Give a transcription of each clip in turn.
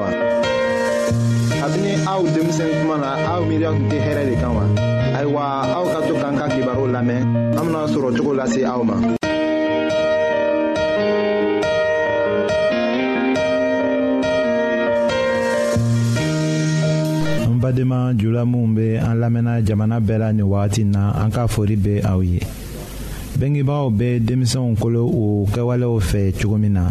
wa. kabini aw denmisɛn kuma na aw miiriya tun tɛ hɛrɛ de kan wa. ayiwa aw ka to k'an ka kibaru lamɛn an bena sɔrɔ cogo lase aw ma. badenma jula minw be an lamɛnna jamana bɛɛ la nin wagati na an ka fori be aw ye bengebaaw be denmisɛnw kolo u kɛwalew fɛ cogo min na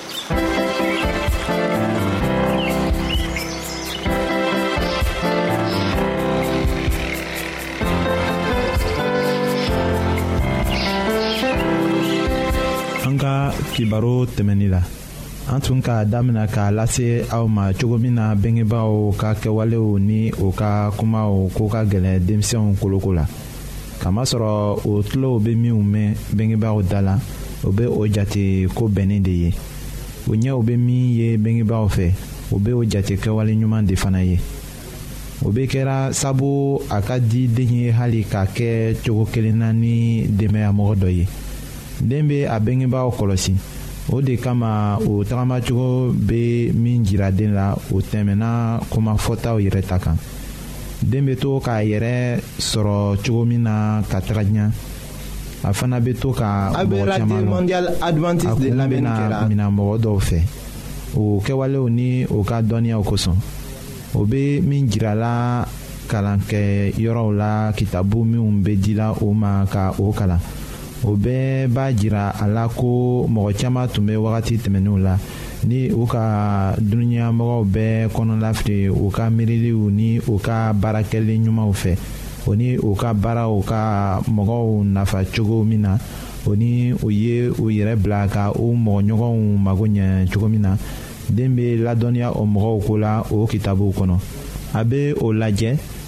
an ka kibaro tɛmɛni la an tun k'a damina k'a lase aw ma cogo min na bengebaaw ka kɛwalew ni o ka kumaw ko ka gɛlɛn denmisɛnw koloko la kamasɔrɔ o tulow bɛ minnu mɛn bengebaaw da la o bɛ o jate ko bɛnnen de ye o ɲɛw bɛ min ye bengebaaw fɛ o bɛ o jate kɛwale ɲuman de fana ye o bɛ kɛra sabu a ka di den ye hali k'a kɛ cogo kelen na ni denbayamɔgɔ dɔ ye den bɛ a bengebaaw kɔlɔsi o de kama o tagamacogo bɛ min jira den la o tɛmɛnna komafɔtaw yɛrɛ ta kan. den bɛ to k'a yɛrɛ sɔrɔ cogo min na ka taga ɲɛ a fana bɛ to ka mɔgɔ caman lɔ a kun bɛna minɛ mɔgɔ dɔw fɛ o kɛwalew ni o ka dɔnniyaw kosɔn o bɛ min jirala kalan kɛ yɔrɔw la kitabu minnu bɛ dila o ma ka o kalan o bɛɛ b'a jira a la ko mɔgɔ caman tun bɛ wagati tɛmɛnenw la ni u ka dununyamɔgɔw bɛɛ kɔnɔlafili u ka miiriliw ni u ka baarakɛli ɲumanw fɛ o ni u ka baaraw ka mɔgɔw nafa cogo min na o ni u ye u yɛrɛ bila ka u mɔgɔɲɔgɔnw mago ɲɛ cogo min na den bɛ ladɔnniya o mɔgɔw ko la o kitabuw kɔnɔ a bɛ o lajɛ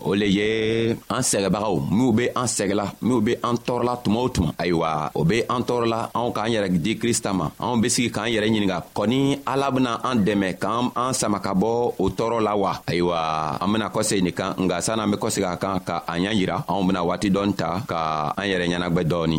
o le ye an sɛgɛbagaw minw be an sɛgɛla minw be an tɔɔrɔla tuma o tuma ayiwa o be an tɔɔrɔla anw k'an yɛrɛ di krista ma anw be sigi k'an yɛrɛ ɲininga kɔni ala bena an dɛmɛ k'an an sama ka bɔ o tɔɔrɔ la wa ayiwa an bena kɔsegi nin kan nka sann'an be kɔsegi a kan ka a ɲa yira anw bena waati dɔɔni ta ka an yɛrɛ ɲɛnagwɛ dɔɔni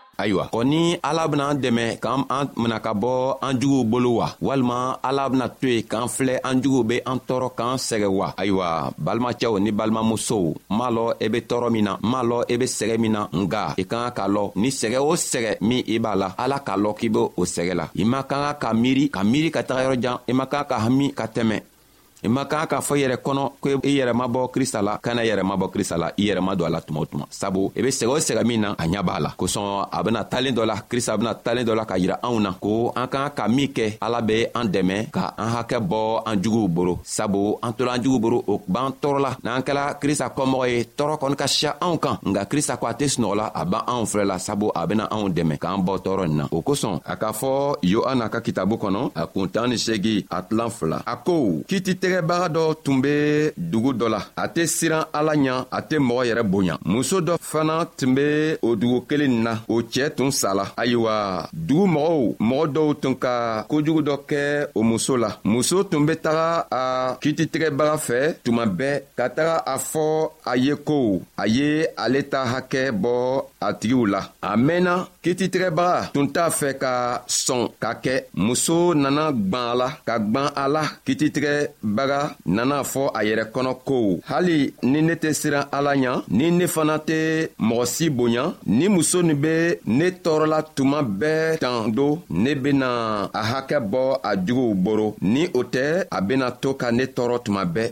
ayiwa ko ni ala bena an dɛmɛ k'an an mina ka bɔ an juguw bolo wa walima ala bena to yen k'an filɛ an juguw be an tɔɔrɔ k'an sɛgɛ wa ayiwa balimacɛw ni balimamusow m'a lɔ i e be tɔɔrɔ min na m'a lɔ i e be sɛgɛ min na nga i e ka kan k'a lɔ ni sɛgɛ o sɛgɛ min i b'a la ala k'a lɔ k'i be o sɛgɛ la i man kan ka ka miiri ka miiri ka taga yɔrɔ jan i man kan ka hami ka tɛmɛ i man kan k'a fɔ i yɛrɛ kɔnɔ ko i yɛrɛ ma bɔ krista la kana yɛrɛ ma bɔ krista la i yɛrɛ ma don a la tuma o tuma sabu i be sɛgɛ o sɛgɛ min na a ɲa b'a la kosɔn a bena talen dɔ la krista bena talen dɔ la ka yira anw na ko an kan ka min kɛ ala be an dɛmɛ ka an hakɛ bɔ an juguw boro sabu an tola an jugu boro o b'an tɔɔrɔ la n'an kɛla krista kɔmɔgɔ ye tɔɔrɔ kɔni ka siya anw kan nka krista ko a tɛ sunɔgɔla a b'an anw filɛ la sabu a bena anw dɛmɛ k'an bɔ tɔɔrɔ nin na o kosɔn a k'a fɔ yohana ka kitabu kɔnɔ a kun tan ni segi a tilan fila a ko kiititɛgɛbaga dɔ tun be dugu dɔ la a tɛ siran ala ɲa a tɛ mɔgɔ yɛrɛ bonya muso dɔ fana tun be o dugu kelen na o cɛɛ tun sala ayiwa dugu mɔgɔw mɔgɔ dɔw tun ka kojugu dɔ kɛ o muso la muso tun be taga a kiititɛgɛbaga fɛ tuma bɛɛ ka taga a fɔ a ye ko a ye ale ta hakɛ bɔ a tigiw la a mɛnna kititigɛbaga tun t'a fɛ ka sɔn ka kɛ muso nana gwan a la ka gwan a la kititigɛbaga nana fɔ a yɛrɛ kɔnɔ ko hali ni ne tɛ siran ala ɲa ni ne fana tɛ mɔgɔ si bonya ni muso nin bɛ ne tɔɔrɔla tuma bɛɛ tan do ne bena a hakɛ bɔ a juguw boro ni o tɛ a bena to ka ne tɔɔrɔ tuma bɛɛ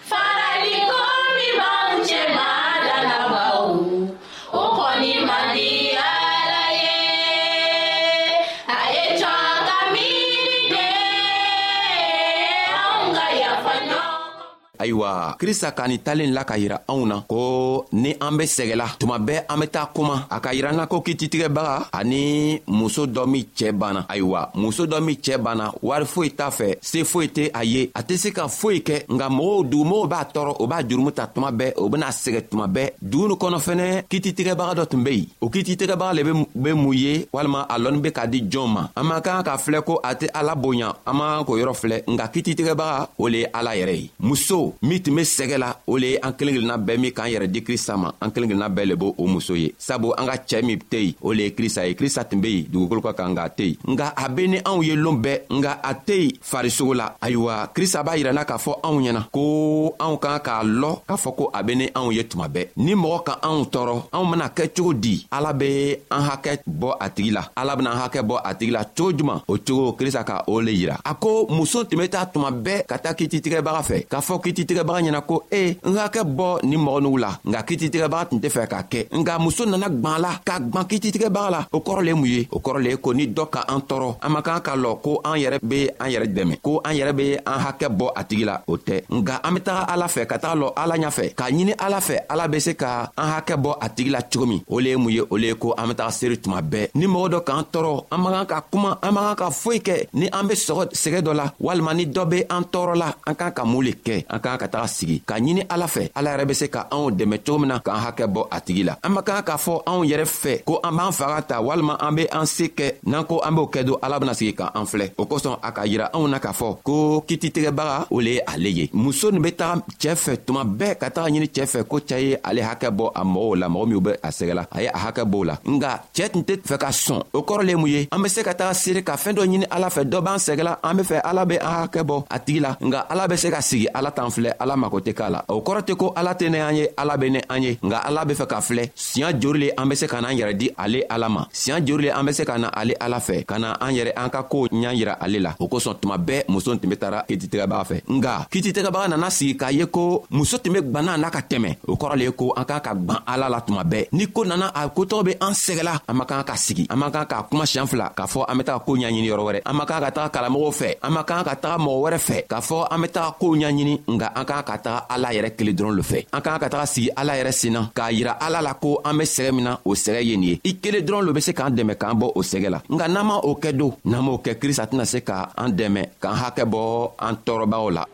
ayiwa krista ka nin talen la ka yira anw na ko ni an be sɛgɛla tuma bɛɛ an be taa kuma a ka yira na ko kititigɛbaga ani muso dɔ min cɛɛ banna ayiwa muso dɔ min cɛɛ banna wari foyi t'a fɛ se foyi tɛ a ye a tɛ se ka foyi kɛ nka mɔgɔw dugumɔgɔw b'a tɔɔrɔ o b'a jurumu ta tuma bɛɛ o bɛna sɛgɛ tuma bɛɛ dugu ni kɔnɔ fɛnɛ kititigɛbaga dɔ tun bɛ yen o kititigɛbaga le bɛ mun ye walima a lɔnni bɛ k'a di jɔn ma an man kan ka filɛ ko a tɛ ala bonya an man k'o yɔrɔ filɛ nka kititigɛbaga o le ye ala yɛrɛ ye muso min tun bɛ sɛgɛ la o le ye an kelen kelenna bɛɛ min k'an yɛrɛ di krista ma an kelen kelenna bɛɛ le b'o o muso ye sabu an ka cɛɛ min tɛ yen o le ye krista ye krista tun be yen dugukolo ka kan k'a tɛ yen nka a be ni anw ye loon bɛɛ nka a tɛ yen farisogo la ayiwa krista b'a yiranna k'a fɔ anw ɲɛna ko anw kan k'a lɔ k'a fɔ ko a be ni anw ye tuma bɛɛ ni mɔgɔ ka anw tɔɔrɔ anw bena kɛ cogo di ala be an hakɛ bɔ a tigi la ala bena an hakɛ bɔ a tigi la cogo juman o cogo krista ka o le yira a ko muso tun be taa tuma bɛɛ ka taa kititigɛbaga fɛ k'a fɔ kititigɛbaga ɲɛna ko e n hakɛ bɔ nin mɔgɔ nugu la nka kititigɛbaga tun tɛ fɛ k'a kɛ nka muso nana gwan la ka gwan kititigɛbaga la o kɔrɔ le mun ye o kɔrɔ le ye ko ni dɔ ka an tɔɔrɔ an man kan k'a lɔ ko an yɛrɛ be an yɛrɛ dɛmɛ ko an yɛrɛ be an hakɛ bɔ a tigi la o tɛ nka an be taga ala fɛ ka taga lɔ ala ɲa fɛ k'a ɲini ala fɛ ala be se ka an hakɛ bɔ a tigi la cogo min o le ye mun ye o le ye ko an be taga seri tuma bɛɛ ni mɔgɔ dɔ k'an tɔɔrɔ an man kan ka kuma an man kan ka foyi kɛ ni an be sɔgɔ sɛgɛ dɔ la walima ni dɔ be an tɔɔrɔ la an k'an ka mun le kɛ an k'an ka taga sigi k'a ɲini ala fɛ ala yɛrɛ be se ka anw dɛmɛ cogo min na k'an hakɛ bɔ a tigi la an man kan k'a fɔ anw yɛrɛ fɛ ko an b'an faga ta walima an be an se kɛ n'an ko an b'o kɛ don ala bena sigi ka an filɛ o kosɔn a ka yira anw na k'a fɔ ko kititigɛbaga o le ye ale ye muso nin be taga cɛɛ fɛ tuma bɛɛ ka taga ɲini cɛɛ fɛ ko cɛɛ ye ale hakɛ bɔ a mɔgɔw la mɔgɔ minw be a sɛgɛ la a ye a hakɛ b'o la nga cɛɛ tun tɛ fɛ ka sɔn o kɔrɔ le mun ye an be se ka taga seere ka fɛɛn dɔ ɲini ala fɛ dɔ b'an sɛgɛla an be fɛ ala be an hakɛ bɔ a tigi la nka ala be se ka sigi ala t'an filɛ ala mago tɛ k'a la o kɔrɔ tɛ ko ala tɛ ne an ye ala be ne an ye nka ala be fɛ ka filɛ siɲa jori le an be se ka n'an yɛrɛ di ale ala ma siɲa jori le an be se ka na ale ala fɛ ka na an yɛrɛ an ka koo ɲa yira ale la o kosɔn tuma bɛɛ muso tun be tara kititigɛbaga fɛ nka kititigɛbaga nana sigi k'a ye ko muso tun be gwanna n'a ka tɛmɛ o kɔrɔ le ye ko an k'a ka gwan ala la tuma bɛɛ ni ko nana a kotɔgɔ be an sɛgɛla an man kan ka sigi an man kan k'a kuma siɲan fila k'a fɔ an be taga koo ɲaɲini yɔrɔ wɛrɛ an man kan ka taga kalamɔgɔw fɛ an man kan ka taga mɔgɔ wɛrɛ fɛ k'a fɔ an be taga koo ɲaɲini nga an kan ka taga ala yɛrɛ kelen dɔrɔn lo fɛ an kan ka taga sigi ala yɛrɛ senna k'a yira ala la ko an be sɛgɛ min na o sɛgɛ ye nin ye i kelen dɔrɔn lo be se k'an dɛmɛ k'an bɔ o sɛgɛ la nka n'an ma o kɛ don n'an m'o kɛ krista tɛna se ka an dɛmɛ k'an hakɛ bɔ an tɔɔrɔbaw la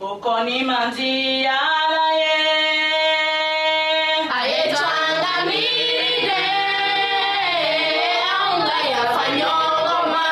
o kɔni man di ala ye a ye to an ka miiri de anw ka yafa ɲɔgɔn ma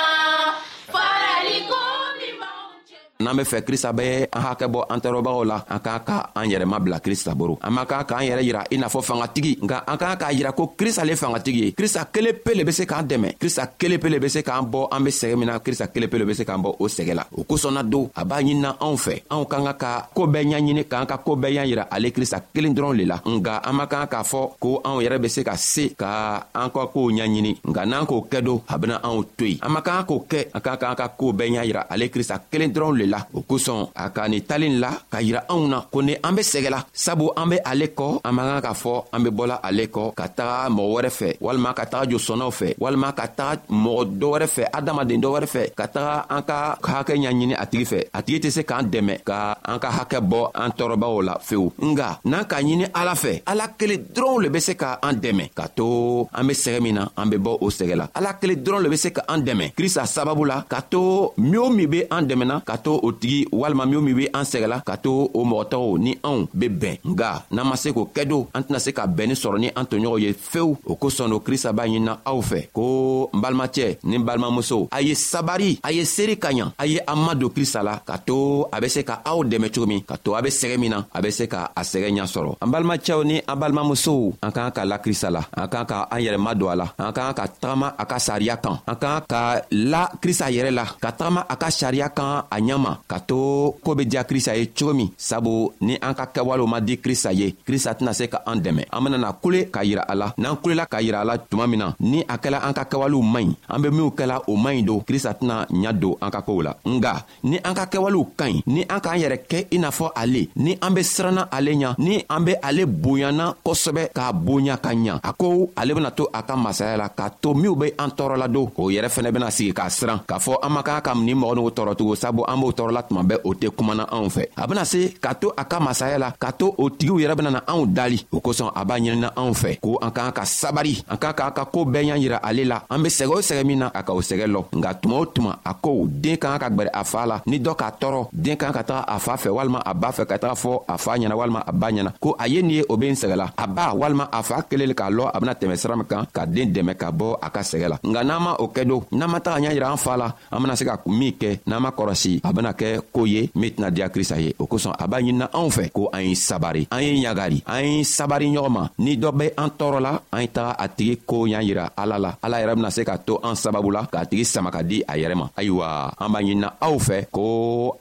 farali ko ni b'aw cɛ n'an bɛ fɛ krista bɛ an hakɛ bɔ an tɔɔrɔbagaw la an k'a ka an yɛrɛ mabila krista boro an man kan k'an yɛrɛ yira i n'a fɔ fangatigi nka an k'an k'a yira ko krista le fangatigi ye krista kelen pe le be se k'an dɛmɛ krista kelen pe le be se k'an bɔ an be sɛgɛ min na krista kelen pe le be se k'an bɔ o sɛgɛ la o kosɔn na don a b'a ɲinina anw fɛ anw ka ka ka koo bɛɛ ɲaɲini k'an ka koo bɛɛ y'a yira ale krista kelen dɔrɔn le la nka an man kan k'a fɔ ko anw yɛrɛ be se ka se ka an ka koow ɲaɲini nka n'an k'o kɛ don a bena anw to yen an man kan k'o kɛ an ka k'an ka koo bɛɛ y'a yira ale krista kelen dɔrɔn le la o kosɔn a ka nin talen la ka yira anw na ko ni an be sɛgɛ la sabu an be ale kɔ an man kan k'a fɔ an be bɔla ale kɔ ka taga mɔgɔ wɛrɛ fɛ walima ka taga josɔnnaw fɛ walima ka taga mɔgɔ dɔ wɛrɛ fɛ adamaden dɔ wɛrɛ fɛ ka taga an ka hakɛ ɲaɲini a tigi fɛ a tigi tɛ se k'an dɛmɛ ka an ka hakɛ bɔ an tɔɔrɔbaw la fewu nga n'an k'a ɲini ala fɛ ala kelen dɔrɔnw le be se ka an dɛmɛ ka to an be sɛgɛ min na an be bɔ o sɛgɛ la ala kelen dɔrɔn le be se ka an dɛmɛ krista sababu la ka to min o min be an dɛmɛna ka to o tigi walima min o min be an sɛgɛla ka to o mɔgɔ tɔgɔw ni anw be bɛn nga n'an ma se k'o kɛ don an tɛna se ka bɛnni sɔrɔ ni an toɲɔgɔn ye fewu o kosɔn o krista b'a ɲinina aw fɛ ko n balimacɛ ni n balimamusow a ye sabari a ye seeri ka ɲa a ye an madon krista la ka to a be se ka aw dɛmɛ cogo min to a be sɛgɛ min na a be se ka a sɛgɛ ɲa sɔrɔ an balimacɛw ni an balimamusow an k'an ka lakirisa la an k'an ka an yɛrɛ madon a la an k'an ka tagama a ka sariya kan an k'an ka la krista yɛrɛ la ka tagama a ka sariya kan a ɲama ka to koo be diya krista ye cogo min sabu ni an ka kɛwalew ma di krista ye krista tɛna se ka an dɛmɛ an benana kule k'a yira a la n'an kulela k'a yira a la tuma min na ni a kɛla an ka kɛwalew man ɲi an be minw kɛla o man ɲi don krista tɛna ɲa don an ka koow la nga ni an ka kɛwalew ka ɲi ni an k'an yɛrɛ kɛ i n'a fɔ ale ni an be siranna ale ɲa ni an be ale bonyana kosɛbɛ k'a bonya ka ɲa a ko ale bena to a ka masaya la k'a to minw be an tɔɔrɔla don o yɛrɛ fɛnɛ bena sigi k'a siran k'a fɔ an man kan ka nin mɔgɔ nugu tɔɔrɔtugun sabu an b'o tɔɔrɔla tuma bɛɛ o tɛ kumana anw fɛ a bena se k'a to a ka masaya la k'a to o tigiw yɛrɛ benana anw dali o kosɔn a b'a ɲinina anw fɛ ko an k'an ka sabari an k'a k'an ka koo bɛɛ y'a yira ale la an be sɛgɛ o sɛgɛ min na a ka o sɛgɛ lɔ nka tuma o tuma a ko den ka kan ka gbɛrɛ a fa la ni dɔ k'a tɔɔrɔ den ka kan ka taga a fa fɛ walima a ba fɛ ka taga fɔ a fa ɲɛna walima a ba ɲɛna ko a ye nin ye o be n sɛgɛ la a ba walima a fa kelen le k'a lɔ a bena tɛmɛ sira min kan ka den dɛmɛ ka bɔ a ka sɛgɛ la nka n'an ma o kɛ don n'an ma taga ɲa yira an fa la an bena se ka min kɛ n'an ma kɔrɔsi a bena kɛ ko ye min tɛna diya krista ye o kosɔn a b'a ɲinina anw fɛ ko an ye sabari an ye ɲagari an ye sabari ɲɔgɔn ma ni dɔ be an tɔɔrɔ la an ye taga a tigi ko y'a yira ala la ala yɛrɛ bena se ka to an sababu la k'a tigi sama ka di a yɛrɛ ma ayiwa an b'a ɲinina aw fɛ ko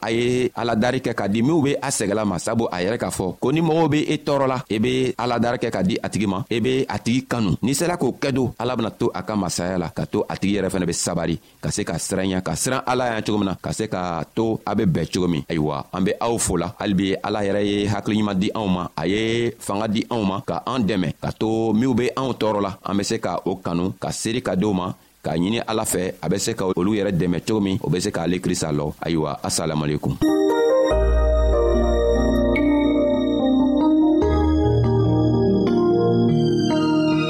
a ye aladari kɛ ka di minw be a sɛgɛla ma sabu a yɛrɛ k'a fɔ ko ni mɔgɔw be i e tɔɔrɔ la i e be aladari kɛ ka di a tigi ma i e be a tigi kanu n'i sela k'o kɛ don ala bena to a ka masaya la ka to a tigi yɛrɛ fɛnɛ be sabari ka se ka siranya ka siran ala yan cogo min na ka se ka to a be bɛɛ cogo min ayiwa an be aw fo la halibi ala yɛrɛ ye hakiliɲuman di anw ma a ye fanga di anw ma ka an dɛmɛ ka to minw be anw tɔɔrɔ la an be se ka o kanu ka seeri ka di ma k'a ɲini ala fɛ a be se ka olu yɛrɛ dɛmɛ cogo min o be se k'ale krista lɔ ayiwa asalamualekum